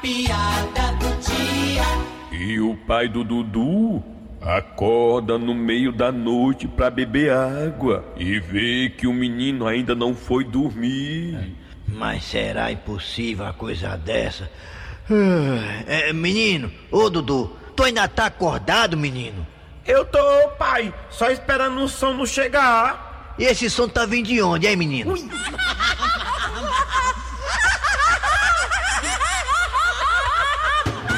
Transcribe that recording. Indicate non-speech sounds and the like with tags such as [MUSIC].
piada do dia. E o pai do Dudu acorda no meio da noite pra beber água e vê que o menino ainda não foi dormir. Mas será impossível uma coisa dessa? Ah, é, menino, ô Dudu, tu ainda tá acordado, menino? Eu tô, pai, só esperando o som sono chegar. E esse som tá vindo de onde, hein, menino? Ui. [LAUGHS]